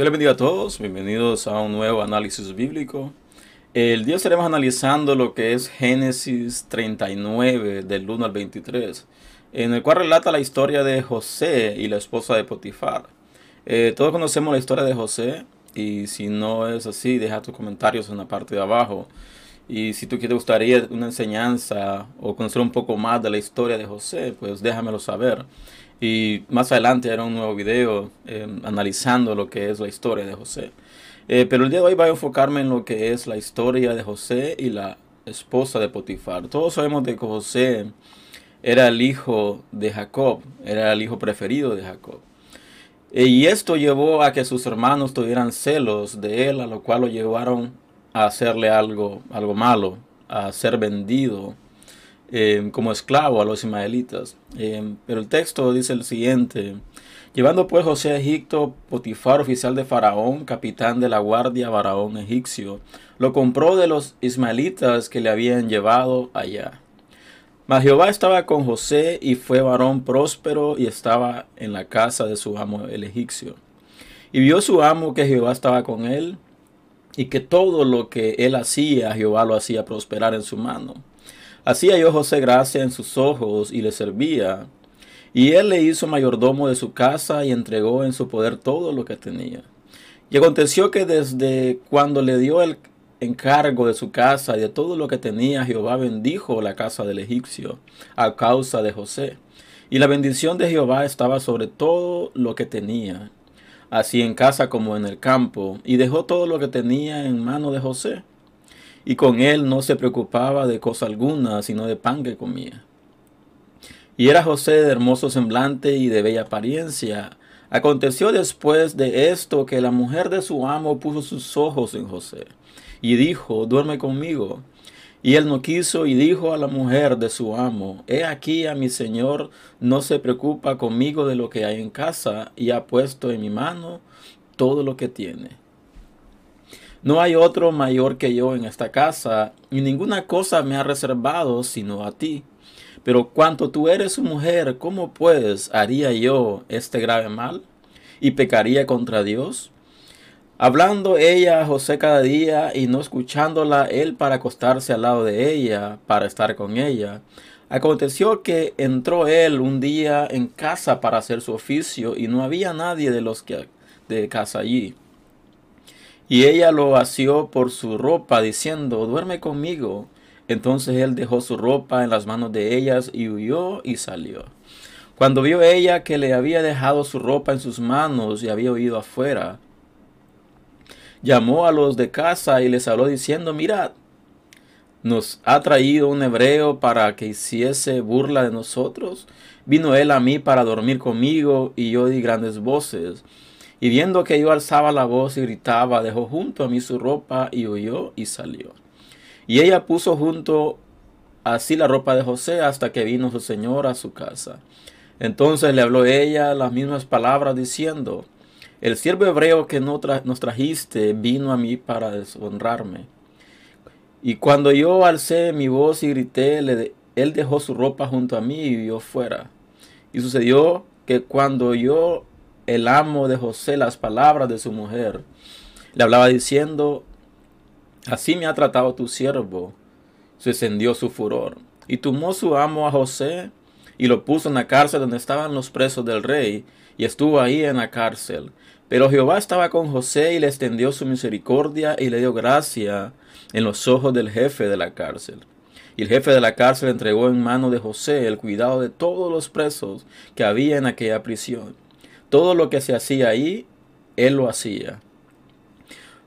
Dios les bendiga a todos, bienvenidos a un nuevo análisis bíblico. El día estaremos analizando lo que es Génesis 39 del 1 al 23, en el cual relata la historia de José y la esposa de Potifar. Eh, todos conocemos la historia de José y si no es así, deja tus comentarios en la parte de abajo. Y si tú te gustaría una enseñanza o conocer un poco más de la historia de José, pues déjamelo saber. Y más adelante haré un nuevo video eh, analizando lo que es la historia de José. Eh, pero el día de hoy voy a enfocarme en lo que es la historia de José y la esposa de Potifar. Todos sabemos de que José era el hijo de Jacob, era el hijo preferido de Jacob. Eh, y esto llevó a que sus hermanos tuvieran celos de él, a lo cual lo llevaron a hacerle algo, algo malo, a ser vendido Em, como esclavo a los ismaelitas. Em, pero el texto dice el siguiente. Llevando pues José a Egipto, Potifar, oficial de Faraón, capitán de la guardia Faraón egipcio, lo compró de los ismaelitas que le habían llevado allá. Mas Jehová estaba con José y fue varón próspero y estaba en la casa de su amo el egipcio. Y vio su amo que Jehová estaba con él y que todo lo que él hacía, Jehová lo hacía prosperar en su mano. Hacía yo José gracia en sus ojos y le servía. Y él le hizo mayordomo de su casa y entregó en su poder todo lo que tenía. Y aconteció que desde cuando le dio el encargo de su casa y de todo lo que tenía, Jehová bendijo la casa del egipcio a causa de José. Y la bendición de Jehová estaba sobre todo lo que tenía, así en casa como en el campo, y dejó todo lo que tenía en mano de José y con él no se preocupaba de cosa alguna, sino de pan que comía. Y era José de hermoso semblante y de bella apariencia. Aconteció después de esto que la mujer de su amo puso sus ojos en José y dijo, duerme conmigo. Y él no quiso y dijo a la mujer de su amo, He aquí a mi señor no se preocupa conmigo de lo que hay en casa y ha puesto en mi mano todo lo que tiene. No hay otro mayor que yo en esta casa, y ninguna cosa me ha reservado sino a ti. Pero cuanto tú eres su mujer, ¿cómo pues haría yo este grave mal? ¿Y pecaría contra Dios? Hablando ella a José cada día y no escuchándola él para acostarse al lado de ella, para estar con ella. Aconteció que entró él un día en casa para hacer su oficio y no había nadie de los que de casa allí. Y ella lo asió por su ropa, diciendo, duerme conmigo. Entonces él dejó su ropa en las manos de ellas y huyó y salió. Cuando vio ella que le había dejado su ropa en sus manos y había huido afuera, llamó a los de casa y les habló diciendo, mirad, nos ha traído un hebreo para que hiciese burla de nosotros. Vino él a mí para dormir conmigo y yo di grandes voces. Y viendo que yo alzaba la voz y gritaba, dejó junto a mí su ropa y huyó y salió. Y ella puso junto así la ropa de José hasta que vino su señor a su casa. Entonces le habló ella las mismas palabras diciendo, el siervo hebreo que nos trajiste vino a mí para deshonrarme. Y cuando yo alcé mi voz y grité, él dejó su ropa junto a mí y vio fuera. Y sucedió que cuando yo el amo de José las palabras de su mujer. Le hablaba diciendo, así me ha tratado tu siervo. Se encendió su furor. Y tomó su amo a José y lo puso en la cárcel donde estaban los presos del rey, y estuvo ahí en la cárcel. Pero Jehová estaba con José y le extendió su misericordia y le dio gracia en los ojos del jefe de la cárcel. Y el jefe de la cárcel entregó en mano de José el cuidado de todos los presos que había en aquella prisión. Todo lo que se hacía ahí, él lo hacía.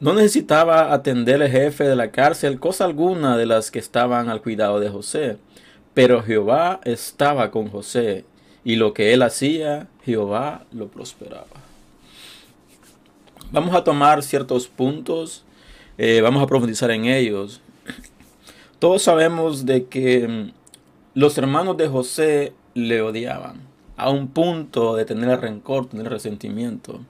No necesitaba atender el jefe de la cárcel cosa alguna de las que estaban al cuidado de José, pero Jehová estaba con José, y lo que él hacía, Jehová lo prosperaba. Vamos a tomar ciertos puntos, eh, vamos a profundizar en ellos. Todos sabemos de que mm, los hermanos de José le odiaban a un punto de tener rencor, tener resentimiento.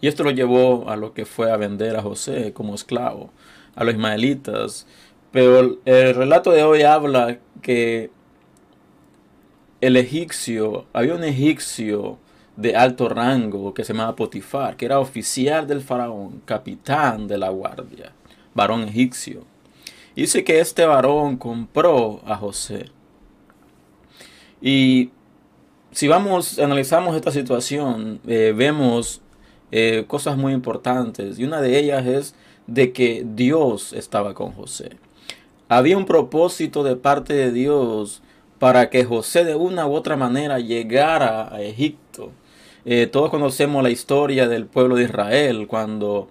Y esto lo llevó a lo que fue a vender a José como esclavo, a los ismaelitas. Pero el relato de hoy habla que el egipcio, había un egipcio de alto rango que se llamaba Potifar, que era oficial del faraón, capitán de la guardia, varón egipcio. Dice que este varón compró a José. Y si vamos, analizamos esta situación, eh, vemos eh, cosas muy importantes. Y una de ellas es de que Dios estaba con José. Había un propósito de parte de Dios para que José de una u otra manera llegara a Egipto. Eh, todos conocemos la historia del pueblo de Israel, cuando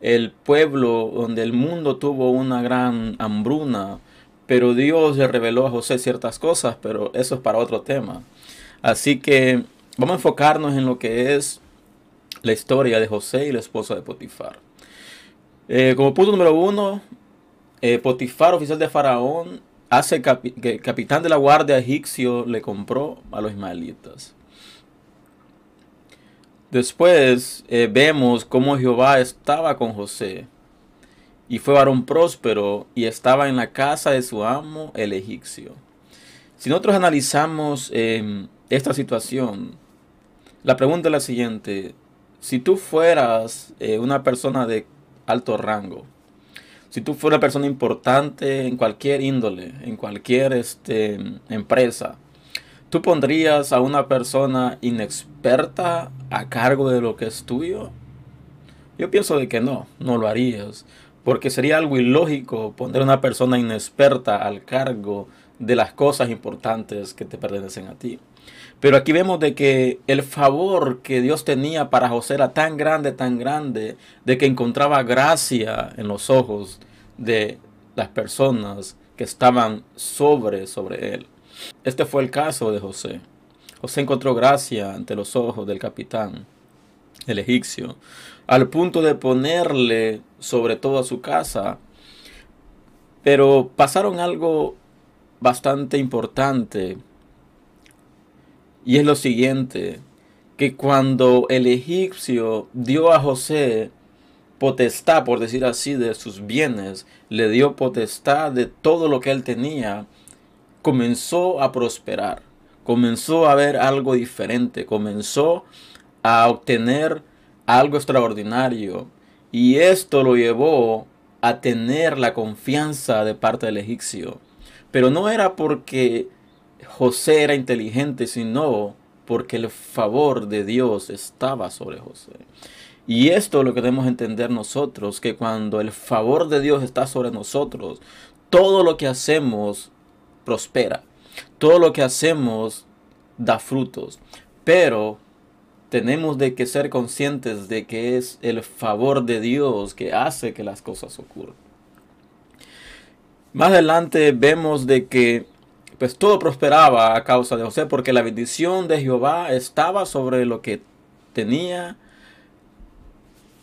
el pueblo donde el mundo tuvo una gran hambruna, pero Dios le reveló a José ciertas cosas, pero eso es para otro tema. Así que vamos a enfocarnos en lo que es la historia de José y la esposa de Potifar. Eh, como punto número uno, eh, Potifar, oficial de Faraón, hace que el capitán de la guardia egipcio le compró a los ismaelitas. Después eh, vemos cómo Jehová estaba con José y fue varón próspero y estaba en la casa de su amo el egipcio. Si nosotros analizamos esta situación, la pregunta es la siguiente. Si tú fueras eh, una persona de alto rango, si tú fueras una persona importante en cualquier índole, en cualquier este, empresa, ¿Tú pondrías a una persona inexperta a cargo de lo que es tuyo? Yo pienso de que no, no lo harías, porque sería algo ilógico poner a una persona inexperta al cargo de las cosas importantes que te pertenecen a ti. Pero aquí vemos de que el favor que Dios tenía para José era tan grande, tan grande, de que encontraba gracia en los ojos de las personas que estaban sobre, sobre él. Este fue el caso de José. José encontró gracia ante los ojos del capitán, el egipcio, al punto de ponerle sobre toda su casa. Pero pasaron algo bastante importante y es lo siguiente, que cuando el egipcio dio a José potestad, por decir así, de sus bienes, le dio potestad de todo lo que él tenía, comenzó a prosperar, comenzó a ver algo diferente, comenzó a obtener algo extraordinario. Y esto lo llevó a tener la confianza de parte del egipcio. Pero no era porque José era inteligente, sino porque el favor de Dios estaba sobre José. Y esto es lo que debemos entender nosotros, que cuando el favor de Dios está sobre nosotros, todo lo que hacemos prospera. Todo lo que hacemos da frutos, pero tenemos de que ser conscientes de que es el favor de Dios que hace que las cosas ocurran. Más adelante vemos de que pues todo prosperaba a causa de José porque la bendición de Jehová estaba sobre lo que tenía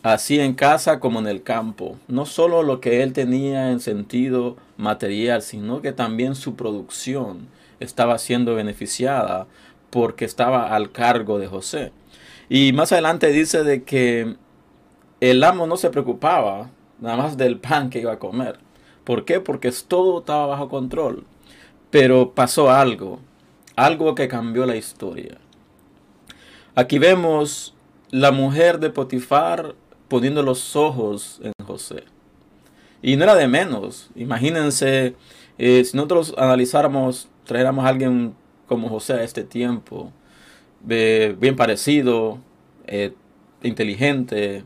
así en casa como en el campo. No solo lo que él tenía en sentido material, sino que también su producción estaba siendo beneficiada porque estaba al cargo de José. Y más adelante dice de que el amo no se preocupaba nada más del pan que iba a comer. ¿Por qué? Porque todo estaba bajo control. Pero pasó algo, algo que cambió la historia. Aquí vemos la mujer de Potifar poniendo los ojos en José. Y no era de menos. Imagínense, eh, si nosotros analizáramos, trajéramos a alguien como José a este tiempo, bien parecido, eh, inteligente,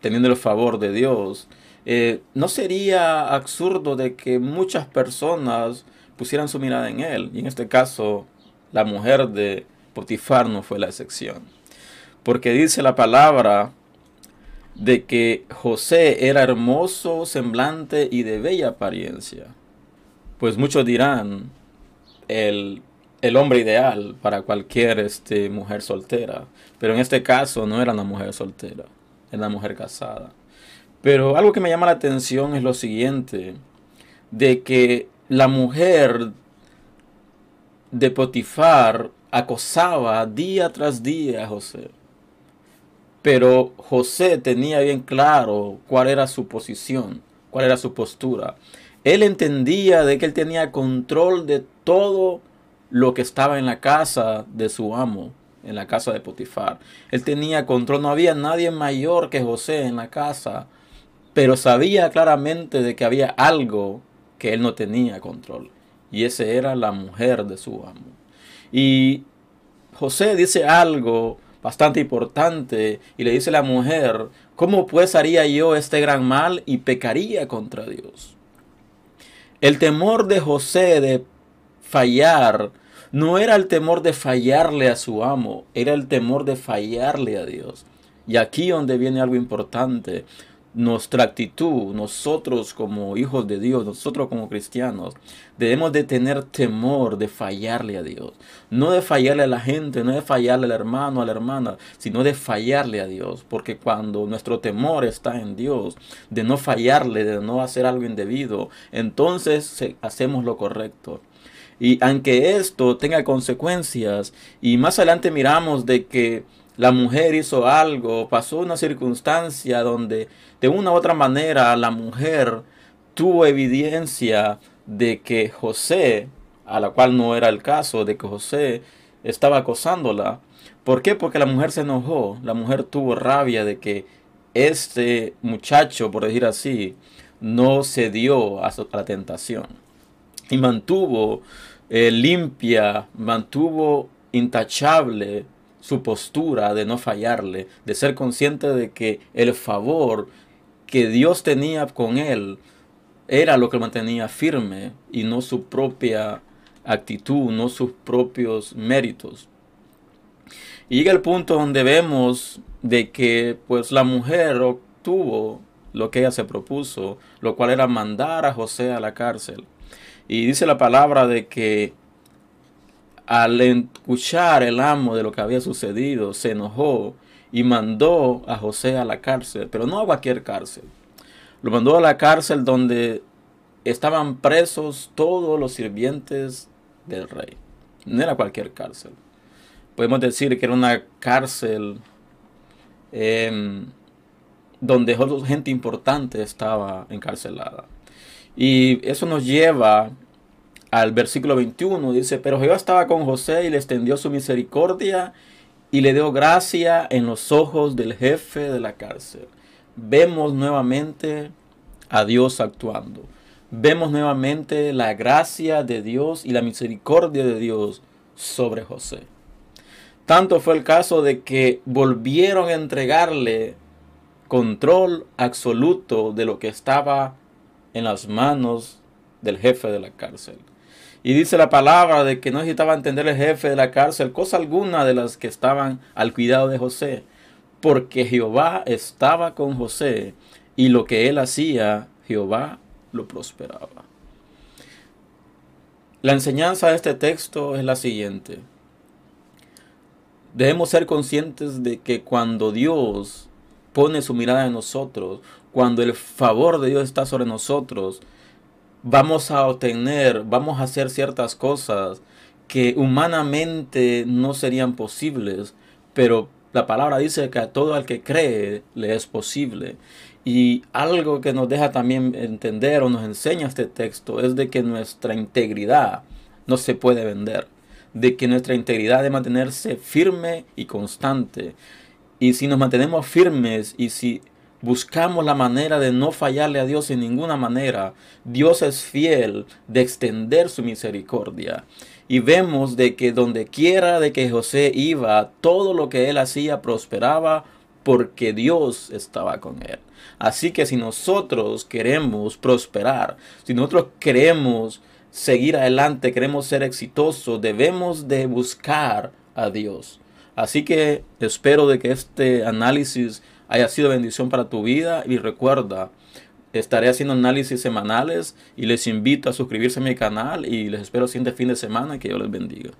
teniendo el favor de Dios, eh, ¿no sería absurdo de que muchas personas pusieran su mirada en él? Y en este caso, la mujer de Potifar no fue la excepción. Porque dice la palabra de que José era hermoso, semblante y de bella apariencia. Pues muchos dirán, el, hombre ideal para cualquier este, mujer soltera. Pero en este caso no era una mujer soltera, era una mujer casada. Pero algo que me llama la atención es lo siguiente, de que la mujer de Potifar acosaba día tras día a José. Pero José tenía bien claro cuál era su posición, cuál era su postura. Él entendía de que él tenía control de todo lo que estaba en la casa de su amo, en la casa de Potifar. Él tenía control, no había nadie mayor que José en la casa, pero sabía claramente de que había algo que él no tenía control. Y ese era la mujer de su amo. Y José dice algo bastante importante y le dice a la mujer, ¿cómo pues haría yo este gran mal y pecaría contra Dios? El temor de José de fallar no era el temor de fallarle a su amo, era el temor de fallarle a Dios. Y aquí donde viene algo importante, nuestra actitud, nosotros como hijos de Dios, nosotros como cristianos, debemos de tener temor de fallarle a Dios. No de fallarle a la gente, no de fallarle al hermano, a la hermana, sino de fallarle a Dios. Porque cuando nuestro temor está en Dios, de no fallarle, de no hacer algo indebido, entonces hacemos lo correcto. Y aunque esto tenga consecuencias, y más adelante miramos de que la mujer hizo algo, pasó una circunstancia donde de una u otra manera la mujer tuvo evidencia de que José, a la cual no era el caso, de que José estaba acosándola. ¿Por qué? Porque la mujer se enojó, la mujer tuvo rabia de que este muchacho, por decir así, no cedió a, la tentación y mantuvo eh, limpia, mantuvo intachable su postura de no fallarle, de ser consciente de que el favor que Dios tenía con él era lo que mantenía firme y no su propia actitud, no sus propios méritos. Y llega el punto donde vemos de que pues la mujer obtuvo lo que ella se propuso, lo cual era mandar a José a la cárcel. Y dice la palabra de que al escuchar el amo de lo que había sucedido, se enojó y mandó a José a la cárcel, pero no a cualquier cárcel. Lo mandó a la cárcel donde estaban presos todos los sirvientes del rey. No era cualquier cárcel. Podemos decir que era una cárcel em, donde gente importante estaba encarcelada. Y eso nos lleva al versículo 21 dice, pero Jehová estaba con José y le extendió su misericordia y le dio gracia en los ojos del jefe de la cárcel. Vemos nuevamente a Dios actuando. Vemos nuevamente la gracia de Dios y la misericordia de Dios sobre José. Tanto fue el caso de que volvieron a entregarle control absoluto de lo que estaba en las manos del jefe de la cárcel. Y dice la palabra de que no necesitaba entender el jefe de la cárcel cosa alguna de las que estaban al cuidado de José, porque Jehová estaba con José y lo que él hacía, Jehová lo prosperaba. La enseñanza de este texto es la siguiente. Debemos ser conscientes de que cuando Dios pone su mirada en nosotros, cuando el favor de Dios está sobre nosotros, vamos a obtener, vamos a hacer ciertas cosas que humanamente no serían posibles, pero la palabra dice que a todo el que cree le es posible. Y algo que nos deja también entender o nos enseña este texto es de que nuestra integridad no se puede vender, de que nuestra integridad debe mantenerse firme y constante. Y si nos mantenemos firmes y si buscamos la manera de no fallarle a Dios en ninguna manera, Dios es fiel de extender su misericordia. Y vemos de que donde quiera de que José iba, todo lo que él hacía prosperaba porque Dios estaba con él. Así que si nosotros queremos prosperar, si nosotros queremos seguir adelante, queremos ser exitosos, debemos de buscar a Dios. Así que espero de que este análisis haya sido bendición para tu vida y recuerda, estaré haciendo análisis semanales y les invito a suscribirse a mi canal y les espero el siguiente fin de semana que Dios les bendiga.